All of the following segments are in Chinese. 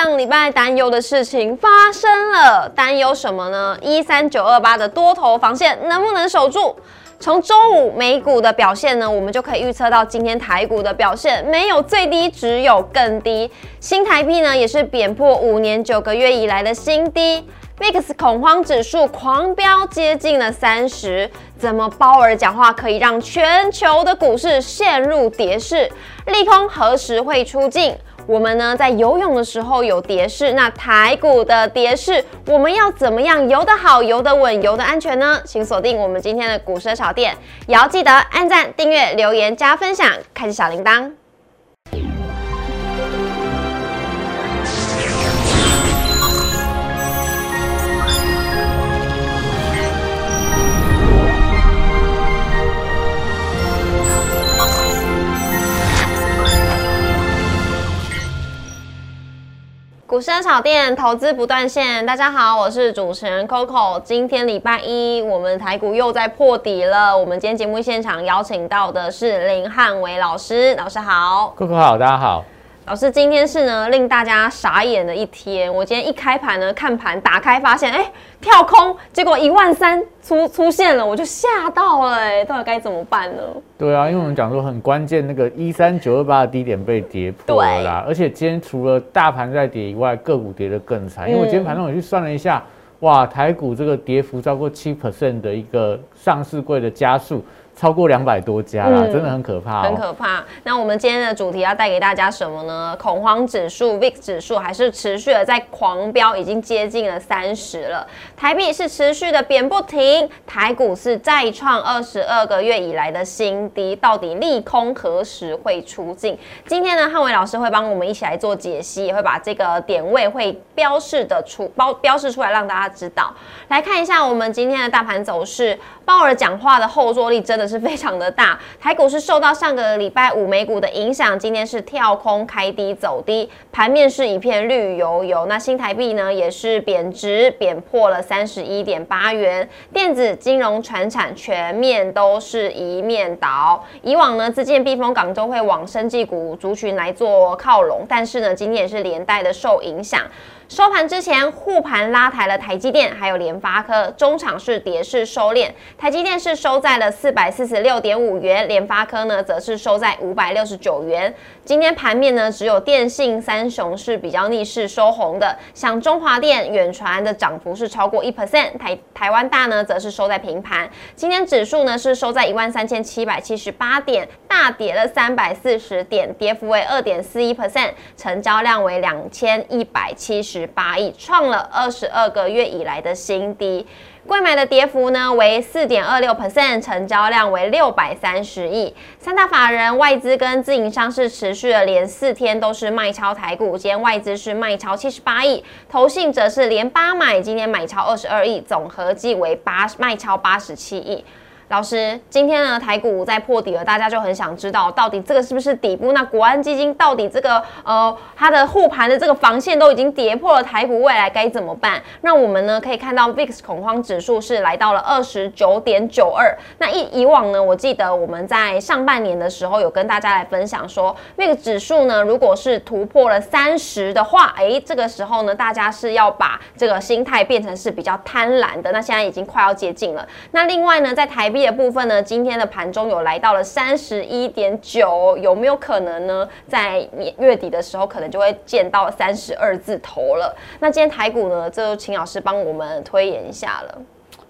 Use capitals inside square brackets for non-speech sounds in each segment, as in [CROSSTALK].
上礼拜担忧的事情发生了，担忧什么呢？一三九二八的多头防线能不能守住？从周五美股的表现呢，我们就可以预测到今天台股的表现，没有最低，只有更低。新台币呢，也是贬破五年九个月以来的新低。VIX 恐慌指数狂飙接近了三十，怎么鲍尔讲话可以让全球的股市陷入跌势？利空何时会出尽？我们呢，在游泳的时候有蝶式，那台股的蝶式，我们要怎么样游得好、游得稳、游得安全呢？请锁定我们今天的股市炒店，也要记得按赞、订阅、留言、加分享，开启小铃铛。股市炒店投资不断线，大家好，我是主持人 Coco。今天礼拜一，我们台股又在破底了。我们今天节目现场邀请到的是林汉伟老师，老师好，Coco 好，大家好。老师，今天是呢令大家傻眼的一天。我今天一开盘呢，看盘打开发现，哎，跳空，结果一万三出出现了，我就吓到了，哎，到底该怎么办呢？对啊，因为我们讲说很关键，那个一三九二八的低点被跌破了啦。而且今天除了大盘在跌以外，个股跌得更惨。因为我今天盘中我去算了一下，哇，台股这个跌幅超过七 percent 的一个上市柜的加速。超过两百多家了，真的很可怕，很可怕。那我们今天的主题要带给大家什么呢？恐慌指数 VIX 指数还是持续的在狂飙，已经接近了三十了。台币是持续的贬不停，台股是再创二十二个月以来的新低。到底利空何时会出尽？今天呢，汉伟老师会帮我们一起来做解析，也会把这个点位会标示的出标标示出来，让大家知道。来看一下我们今天的大盘走势，鲍尔讲话的后坐力真的。是非常的大，台股是受到上个礼拜五美股的影响，今天是跳空开低走低，盘面是一片绿油油。那新台币呢也是贬值，贬破了三十一点八元。电子、金融、船产全面都是一面倒。以往呢，资建避风港都会往生技股族群来做靠拢，但是呢，今天也是连带的受影响。收盘之前护盘拉抬了台积电，还有联发科，中场是跌势收敛。台积电是收在了四百四十六点五元，联发科呢则是收在五百六十九元。今天盘面呢，只有电信三雄是比较逆势收红的，像中华电、远传的涨幅是超过一 percent，台台湾大呢则是收在平盘。今天指数呢是收在一万三千七百七十八点，大跌了三百四十点，跌幅为二点四一 percent，成交量为两千一百七十。十八亿，创了二十二个月以来的新低。贵买的跌幅呢为四点二六 percent，成交量为六百三十亿。三大法人外资跟自营商是持续了连四天都是卖超台股，今天外资是卖超七十八亿，投信则是连八买，今天买超二十二亿，总合计为八卖超八十七亿。老师，今天呢台股在破底了，大家就很想知道到底这个是不是底部？那国安基金到底这个呃它的护盘的这个防线都已经跌破了，台股未来该怎么办？那我们呢可以看到 VIX 恐慌指数是来到了二十九点九二。那以以往呢，我记得我们在上半年的时候有跟大家来分享说，VIX 指数呢如果是突破了三十的话，哎，这个时候呢大家是要把这个心态变成是比较贪婪的。那现在已经快要接近了。那另外呢，在台。业部分呢，今天的盘中有来到了三十一点九，有没有可能呢？在月底的时候，可能就会见到三十二字头了。那今天台股呢，就请老师帮我们推演一下了。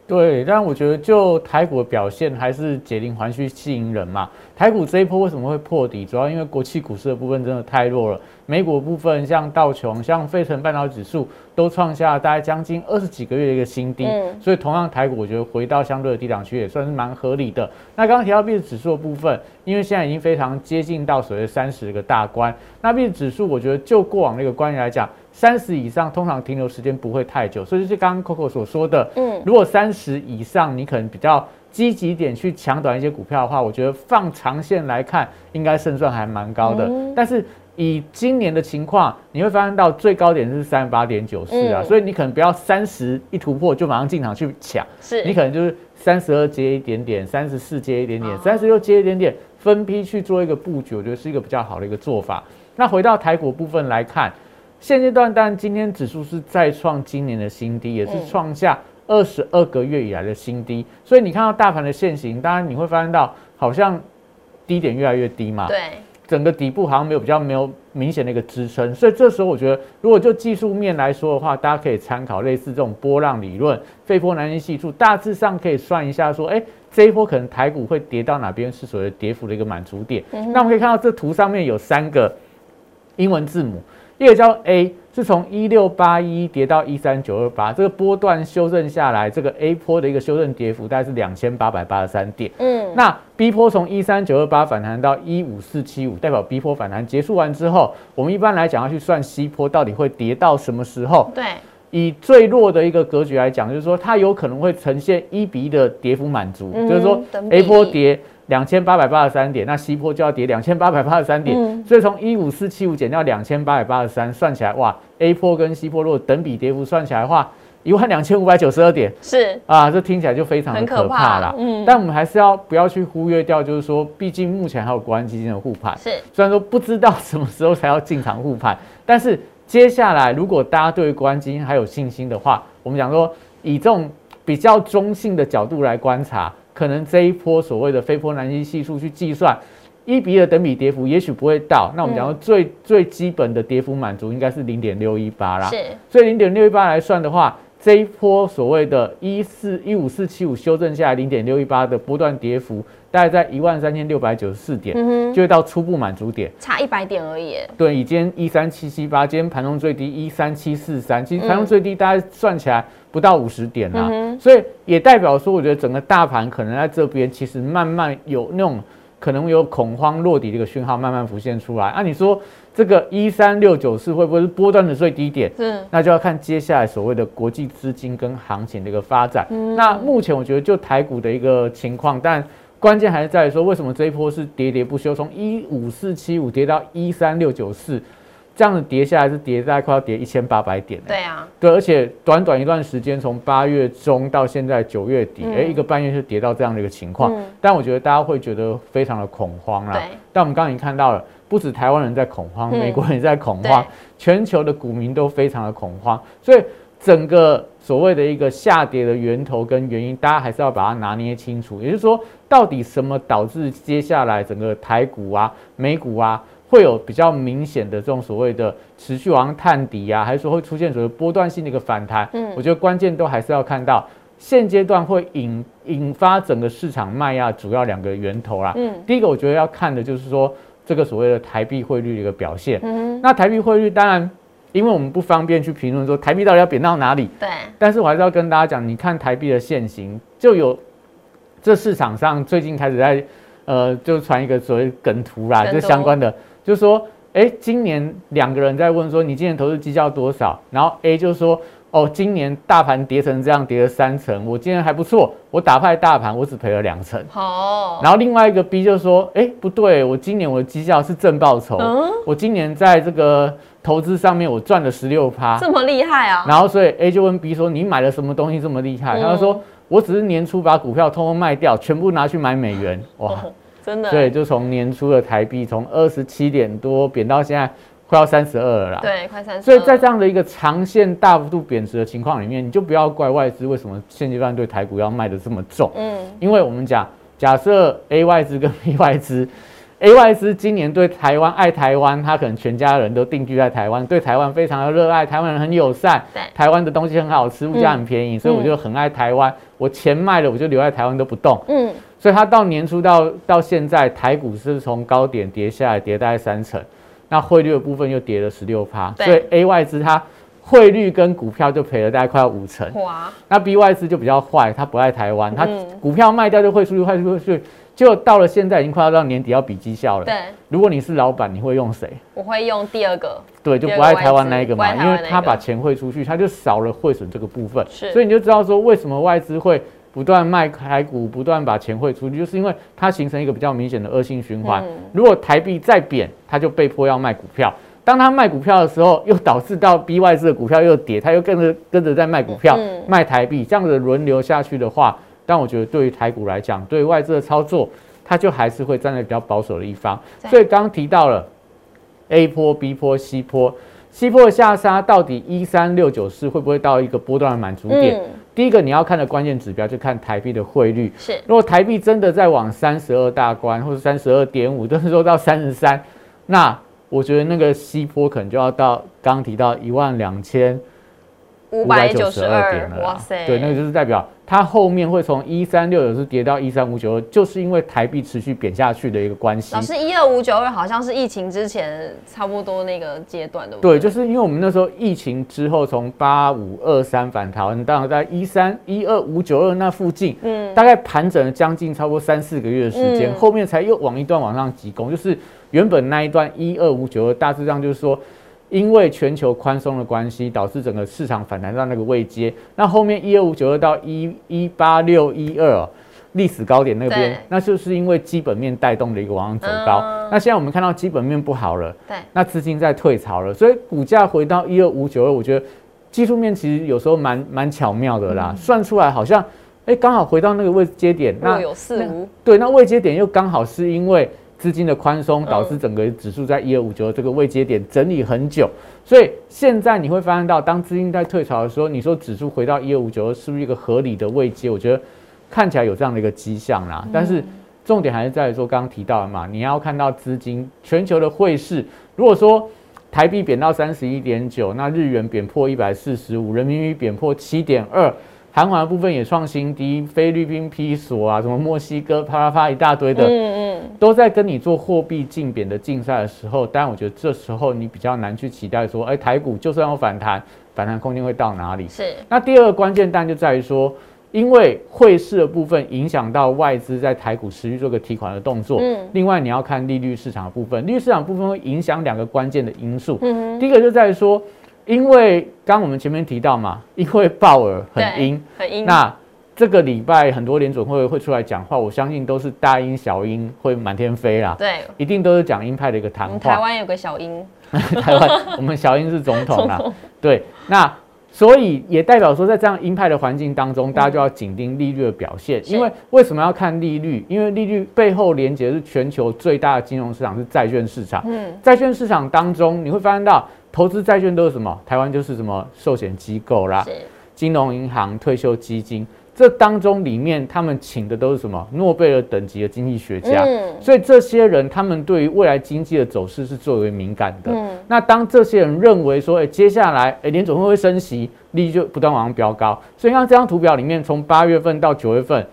对，但我觉得就台股的表现还是解铃还须系铃人嘛。台股这一波为什么会破底？主要因为国际股市的部分真的太弱了。美股部分像道琼、像费城半导体指数都创下大概将近二十几个月的一个新低，所以同样台股我觉得回到相对的低档区也算是蛮合理的。那刚刚提到币指数的部分，因为现在已经非常接近到所谓三十个大关，那币指数我觉得就过往那个关系来讲。三十以上通常停留时间不会太久，所以就是刚刚 Coco 所说的，嗯，如果三十以上你可能比较积极点去抢短一些股票的话，我觉得放长线来看，应该胜算还蛮高的。但是以今年的情况，你会发现到最高点是三十八点九四啊，所以你可能不要三十一突破就马上进场去抢，是你可能就是三十二接一点点，三十四接一点点，三十六接一点点，分批去做一个布局，我觉得是一个比较好的一个做法。那回到台股部分来看。现阶段，当然今天指数是再创今年的新低，也是创下二十二个月以来的新低。所以你看到大盘的现形，当然你会发现到好像低点越来越低嘛。对。整个底部好像没有比较没有明显的一个支撑，所以这时候我觉得，如果就技术面来说的话，大家可以参考类似这种波浪理论、费波那契系数，大致上可以算一下说，哎，这一波可能台股会跌到哪边是所谓跌幅的一个满足点。那我们可以看到这图上面有三个英文字母。一个叫 A，是从一六八一跌到一三九二八，这个波段修正下来，这个 A 波的一个修正跌幅大概是两千八百八十三点。嗯，那 B 波从一三九二八反弹到一五四七五，代表 B 波反弹结束完之后，我们一般来讲要去算 C 波到底会跌到什么时候？对，以最弱的一个格局来讲，就是说它有可能会呈现一比一的跌幅满足，就是说 A 波跌。两千八百八十三点，那西坡就要跌两千八百八十三点，所以从一五四七五减掉两千八百八十三，算起来哇，A 坡跟西坡如果等比跌幅算起来的话，一万两千五百九十二点，是。啊，这听起来就非常的可怕了。嗯，但我们还是要不要去忽略掉，就是说，毕竟目前还有国安基金的护盘，是。虽然说不知道什么时候才要进场护盘，但是接下来如果大家对国安基金还有信心的话，我们讲说以这种比较中性的角度来观察。可能这一波所谓的非波南西系数去计算一比二等比跌幅，也许不会到。那我们讲到最最基本的跌幅满足应该是零点六一八啦。是，所以零点六一八来算的话，这一波所谓的一四一五四七五修正下来零点六一八的波段跌幅，大概在一万三千六百九十四点，就会到初步满足点，差一百点而已。对，以今天一三七七八，今天盘中最低一三七四三，其实盘中最低大概算起来。不到五十点啊，所以也代表说，我觉得整个大盘可能在这边其实慢慢有那种可能有恐慌落底的一个讯号慢慢浮现出来。啊，你说这个一三六九四会不会是波段的最低点？嗯，那就要看接下来所谓的国际资金跟行情的一个发展。那目前我觉得就台股的一个情况，但关键还是在于说，为什么这一波是喋喋不休，从一五四七五跌到一三六九四。这样子跌下来是跌大概快要跌一千八百点。对啊，对，而且短短一段时间，从八月中到现在九月底，哎，一个半月就跌到这样的一个情况。但我觉得大家会觉得非常的恐慌啦。但我们刚刚已经看到了，不止台湾人在恐慌，美国人也在恐慌，全球的股民都非常的恐慌。所以整个所谓的一个下跌的源头跟原因，大家还是要把它拿捏清楚。也就是说，到底什么导致接下来整个台股啊、美股啊？会有比较明显的这种所谓的持续往上探底啊，还是说会出现所谓波段性的一个反弹？嗯，我觉得关键都还是要看到现阶段会引引发整个市场卖压主要两个源头啦。嗯，第一个我觉得要看的就是说这个所谓的台币汇率的一个表现。嗯，那台币汇率当然，因为我们不方便去评论说台币到底要贬到哪里。对，但是我还是要跟大家讲，你看台币的现形，就有这市场上最近开始在呃，就传一个所谓梗图啦，就相关的。就说，哎，今年两个人在问说，你今年投资绩效多少？然后 A 就说，哦，今年大盘跌成这样，跌了三成，我今年还不错，我打败大盘，我只赔了两成。好。然后另外一个 B 就说，哎，不对，我今年我的绩效是正报酬，我今年在这个投资上面我赚了十六趴，这么厉害啊！然后所以 A 就问 B 说，你买了什么东西这么厉害？他就说，我只是年初把股票通通卖掉，全部拿去买美元。[LAUGHS] 哇！真的，对，就从年初的台币从二十七点多贬到现在快要三十二了啦。对，快三十。所以在这样的一个长线大幅度贬值的情况里面，你就不要怪外资为什么现阶段对台股要卖的这么重。嗯，因为我们讲，假设 A 外资跟 B 外资，A 外资今年对台湾爱台湾，他可能全家人都定居在台湾，对台湾非常的热爱，台湾人很友善，对，台湾的东西很好吃，物价很便宜，所以我就很爱台湾，我钱卖了，我就留在台湾都不动。嗯。所以他到年初到到现在，台股是从高点跌下来，跌大概三成，那汇率的部分又跌了十六趴，所以 A 外资它汇率跟股票就赔了大概快要五成。哇！那 B 外资就比较坏，他不爱台湾，他股票卖掉就汇出去，汇出去，就到了现在已经快要到年底要比绩效了。对，如果你是老板，你会用谁？我会用第二个。对，就不爱台湾那一个嘛，因为他把钱汇出去，他就少了汇损这个部分。是，所以你就知道说为什么外资会。不断卖台股，不断把钱汇出去，就是因为它形成一个比较明显的恶性循环。如果台币再贬，它就被迫要卖股票。当他卖股票的时候，又导致到 B 外资的股票又跌，他又跟着跟着在卖股票、卖台币，这样子轮流下去的话，但我觉得对于台股来讲，对外资的操作，它就还是会站在比较保守的一方。所以刚刚提到了 A 波、B 波、C 波。西坡的下杀到底一三六九四会不会到一个波段的满足点？嗯，第一个你要看的关键指标就看台币的汇率。是如果台币真的在往三十二大关或者三十二点五，都是说到三十三，那我觉得那个西坡可能就要到刚刚提到一万两千五百九十二点二，了啦。哇塞，对，那个就是代表它后面会从一三六九是跌到一三五九二，就是因为台币持续贬下去的一个关系。老。师一二五九二好像是疫情之前差不多那个阶段，对不对，就是因为我们那时候疫情之后，从八五二三反弹，当然在一三一二五九二那附近，嗯。大概盘整了将近超过三四个月的时间，嗯。后面才又往一段往上急攻，就是原本那一段一二五九二，大致上就是说，因为全球宽松的关系，导致整个市场反弹到那个位阶，那后面一二五九二到一一八六一二。历史高点那边，那就是因为基本面带动的一个往上走高。嗯。那现在我们看到基本面不好了，对，那资金在退潮了，所以股价回到一二五九二，我觉得技术面其实有时候蛮蛮巧妙的嗯。啦，算出来好像哎刚好回到那个位阶点，那有四无，对，那位阶点又刚好是因为资金的宽松，嗯导致整个指数在一二五九这个位阶点整理很久，所以现在你会发现到，当资金在退潮的时候，你说指数回到一二五九是不是一个合理的位阶？我觉得看起来有这样的一个迹象啦，但是。重点还是在于说，刚刚提到的嘛，你要看到资金全球的汇市，如果说台币贬到三十一点九，那日元贬破一百四十五，人民币贬破七点二，韩环的部分也创新低，菲律宾披索啊，什么墨西哥啪啪啪一大堆的，嗯嗯，都在跟你做货币竞贬的竞赛的时候，当然我觉得这时候你比较难去期待说，哎，台股就算要反弹，反弹空间会到哪里？是那第二个关键当然就在于说，因为汇市的部分影响到外资在台股持续做个提款的动作。嗯另外你要看利率市场的部分，利率市场部分会影响两个关键的因素。嗯哼，第一个就在于说，因为刚刚我们前面提到嘛，因为鲍尔很对阴，很阴，那这个礼拜很多联准会会出来讲话，我相信都是大鹰小鹰会满天飞啦，对，一定都是讲鹰派的一个谈我们话。台湾有个小鹰，[LAUGHS] 台湾，我们小英是总统啦 [LAUGHS] 对，那所以也代表说，在这样鹰派的环境当中，大家就要紧盯利率的表现。是因为为什么要看利率？因为利率背后连接是全球最大的金融市场是债券市场。嗯，债券市场当中，你会发现到投资债券都是什么？台湾就是什么寿险机构啦，金融银行、退休基金，这当中里面他们请的都是什么？诺贝尔等级的经济学家。嗯所以这些人他们对于未来经济的走势是最为敏感的。嗯那当这些人认为说，哎、接下来，哎、联总会会升息，利率就不断往上飙高。所以像这张图表里面，从八月份到九月份，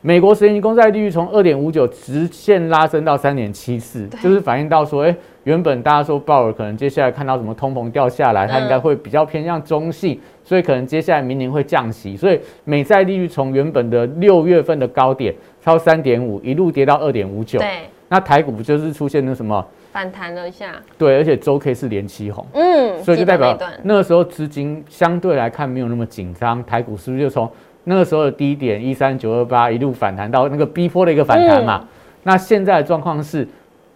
美国十年期公债利率从二点五九直线拉升到三点七四，就是反映到说，哎、原本大家说鲍尔可能接下来看到什么通膨掉下来，他应该会比较偏向中性，所以可能接下来明年会降息，所以美债利率从原本的六月份的高点超三点五，一路跌到二点五九。对，那台股不就是出现了什么？反弹了一下，对，而且周 K 是连七红。嗯，所以就代表那段那个时候资金相对来看没有那么紧张，台股是不是就从那个时候的低点一三九二八一路反弹到那个逼迫的一个反弹嘛？那现在的状况是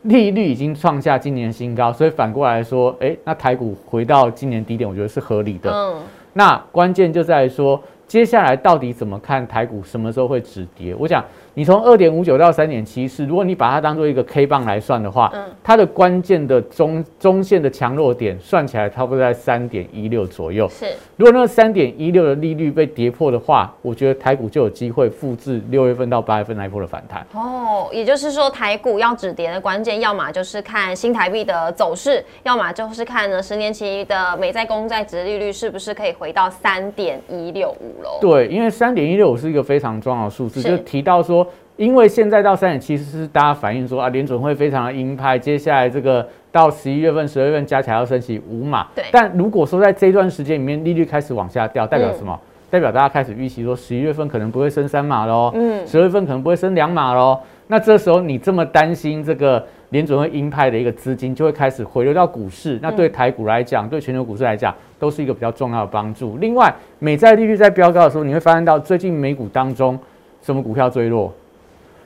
利率已经创下今年新高，所以反过来说，诶，那台股回到今年低点，我觉得是合理的。嗯，那关键就在于说，接下来到底怎么看台股什么时候会止跌？我想你从二点五九到三点七四，如果你把它当做一个 K 棒来算的话，嗯它的关键的中中线的强弱点算起来差不多在三点一六左右。是如果那三点一六的利率被跌破的话，我觉得台股就有机会复制六月份到八月份那一波的反弹。哦，也就是说，台股要止跌的关键，要么就是看新台币的走势，要么就是看呢十年期的美债公债值利率是不是可以回到三点一六五喽。对，因为三点一六五是一个非常重要的数字，就提到说，因为现在到三点七是大家反映说啊，联准会非常的鹰派，接下来这个到十一月份、十二月份加起来要升息五码。对但如果说在这一段时间里面利率开始往下掉，代表什么？代表大家开始预期说十一月份可能不会升三码喽，嗯，十二月份可能不会升两码喽。那这时候你这么担心这个联准会鹰派的一个资金就会开始回流到股市，那对台股来讲，对全球股市来讲，都是一个比较重要的帮助。另外，美债利率在飙高的时候，你会发现到最近美股当中，什么股票最弱？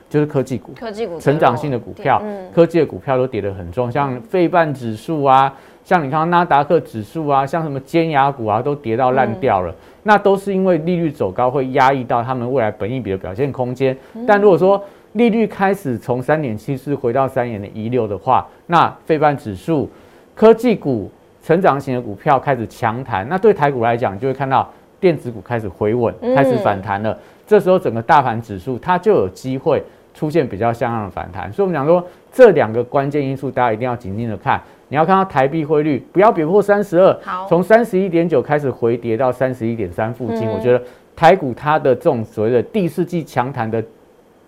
就是科技股。科技股成长性的股票，嗯，科技的股票都跌得很重，像费半指数啊，像你看到纳达克指数啊，像什么尖牙股啊，都跌到烂掉了。那都是因为利率走高会压抑到他们未来本益比的表现空间。但如果说利率开始从三点七四回到三点一六的话，那费半指数、科技股、成长型的股票开始强弹，那对台股来讲，就会看到电子股开始回稳，开始反弹了。这时候整个大盘指数它就有机会出现比较像样的反弹。所以我们讲说这两个关键因素，大家一定要紧盯着看。你要看到台币汇率不要跌破三十二，从三十一点九开始回跌到三十一点三附近，我觉得台股它的这种所谓的第四季强弹的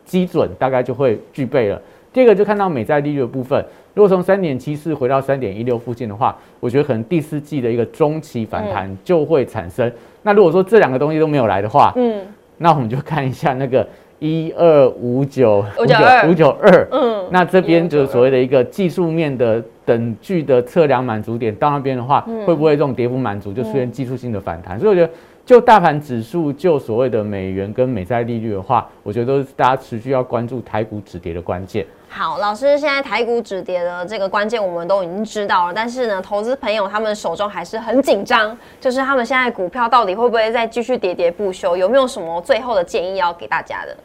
基准大概就会具备了。第二个就看到美债利率的部分，如果从三点七四回到三点一六附近的话，我觉得可能第四季的一个中期反弹就会产生。那如果说这两个东西都没有来的话，嗯，那我们就看一下那个。一二五九五九二。五九二，嗯，那这边就是所谓的一个技术面的等距的测量满足点，到那边的话，会不会这种跌幅满足就出现技术性的反弹？所以我觉得，就大盘指数，就所谓的美元跟美债利率的话，我觉得都是大家持续要关注台股止跌的关键。好，老师，现在台股止跌的这个关键我们都已经知道了，但是呢，投资朋友他们手中还是很紧张，就是他们现在股票到底会不会再继续喋喋不休？有没有什么最后的建议要给大家的？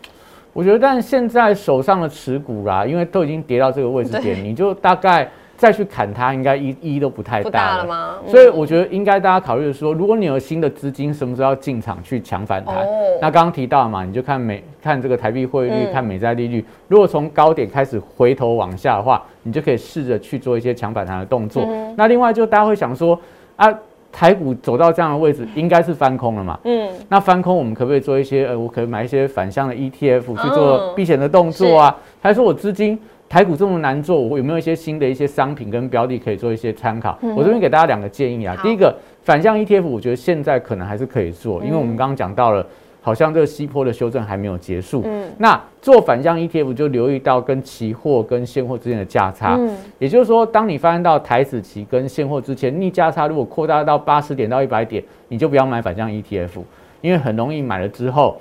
我觉得，但现在手上的持股啦，因为都已经跌到这个位置点，你就大概。再去砍它，应该意意义都不太大了吗？所以我觉得应该大家考虑的说，如果你有新的资金，什么时候要进场去抢反弹？那刚刚提到嘛，你就看美看这个台币汇率，看美债利率。如果从高点开始回头往下的话，你就可以试着去做一些抢反弹的动作。那另外就大家会想说啊，台股走到这样的位置，应该是翻空了嘛？嗯，那翻空我们可不可以做一些呃，我可以买一些反向的 ETF 去做避险的动作啊？还是说我资金？台股这么难做，我有没有一些新的一些商品跟标的可以做一些参考？我这边给大家两个建议啊。第一个反向 ETF，我觉得现在可能还是可以做，因为我们刚刚讲到了，好像这个西坡的修正还没有结束。嗯，那做反向 ETF 就留意到跟期货跟现货之间的价差。嗯，也就是说，当你发现到台子期跟现货之前逆价差如果扩大到八十点到一百点，你就不要买反向 ETF，因为很容易买了之后。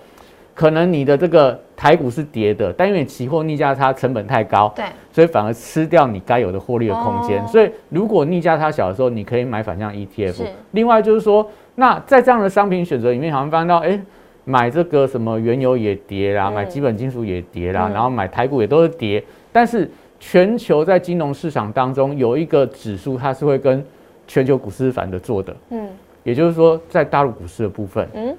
可能你的这个台股是跌的，但因为期货逆价差成本太高，对，所以反而吃掉你该有的获利的空间。所以如果逆价差小的时候，你可以买反向 ETF。另外就是说，那在这样的商品选择里面，好像发现到，哎，买这个什么原油也跌啦，买基本金属也跌啦，然后买台股也都是跌。但是全球在金融市场当中有一个指数，它是会跟全球股市反着做的。嗯，也就是说，在大陆股市的部分，嗯。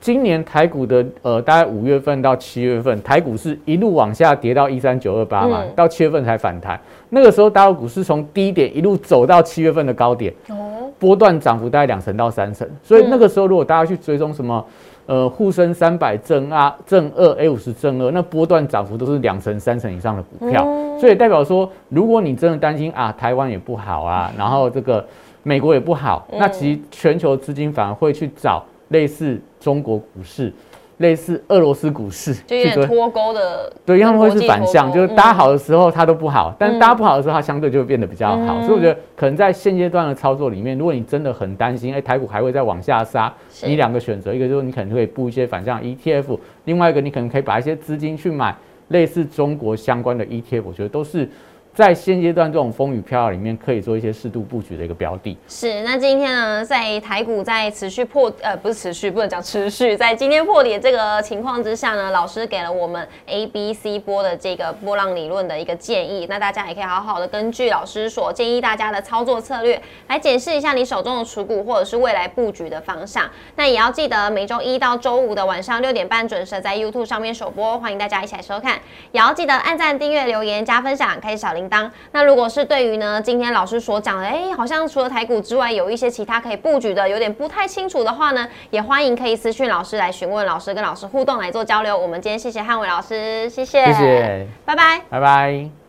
今年台股的呃，大概五月份到七月份，台股是一路往下跌到一三九二八嘛，到七月份才反弹。那个时候大陆股市从低点一路走到七月份的高点，哦，波段涨幅大概两成到三成。所以那个时候如果大家去追踪什么呃沪深三百正啊正二 A 五十正二，那波段涨幅都是两成三成以上的股票。所以代表说，如果你真的担心啊台湾也不好啊，然后这个美国也不好，那其实全球资金反而会去找。类似中国股市，类似俄罗斯股市，就有点脱钩的。对，他们会是反向，就是搭好的时候它都不好，但是搭不好的时候它相对就会变得比较好。所以我觉得可能在现阶段的操作里面，如果你真的很担心，哎，台股还会再往下杀，你两个选择，一个就是你可能会布一些反向 ETF，另外一个你可能可以把一些资金去买类似中国相关的 ETF，我觉得都是。在现阶段这种风雨飘摇里面，可以做一些适度布局的一个标的。是，那今天呢，在台股在持续破呃不是持续，不能讲持续，在今天破底这个情况之下呢，老师给了我们 A、B、C 波的这个波浪理论的一个建议。那大家也可以好好的根据老师所建议大家的操作策略来检视一下你手中的持股或者是未来布局的方向。那也要记得每周一到周五的晚上六点半准时在 YouTube 上面首播，欢迎大家一起来收看。也要记得按赞、订阅、留言、加分享，开启小铃。当那如果是对于呢，今天老师所讲的，哎，好像除了台股之外，有一些其他可以布局的，有点不太清楚的话呢，也欢迎可以私讯老师来询问，老师跟老师互动来做交流。我们今天谢谢汉伟老师，谢谢，谢谢，拜拜，拜拜。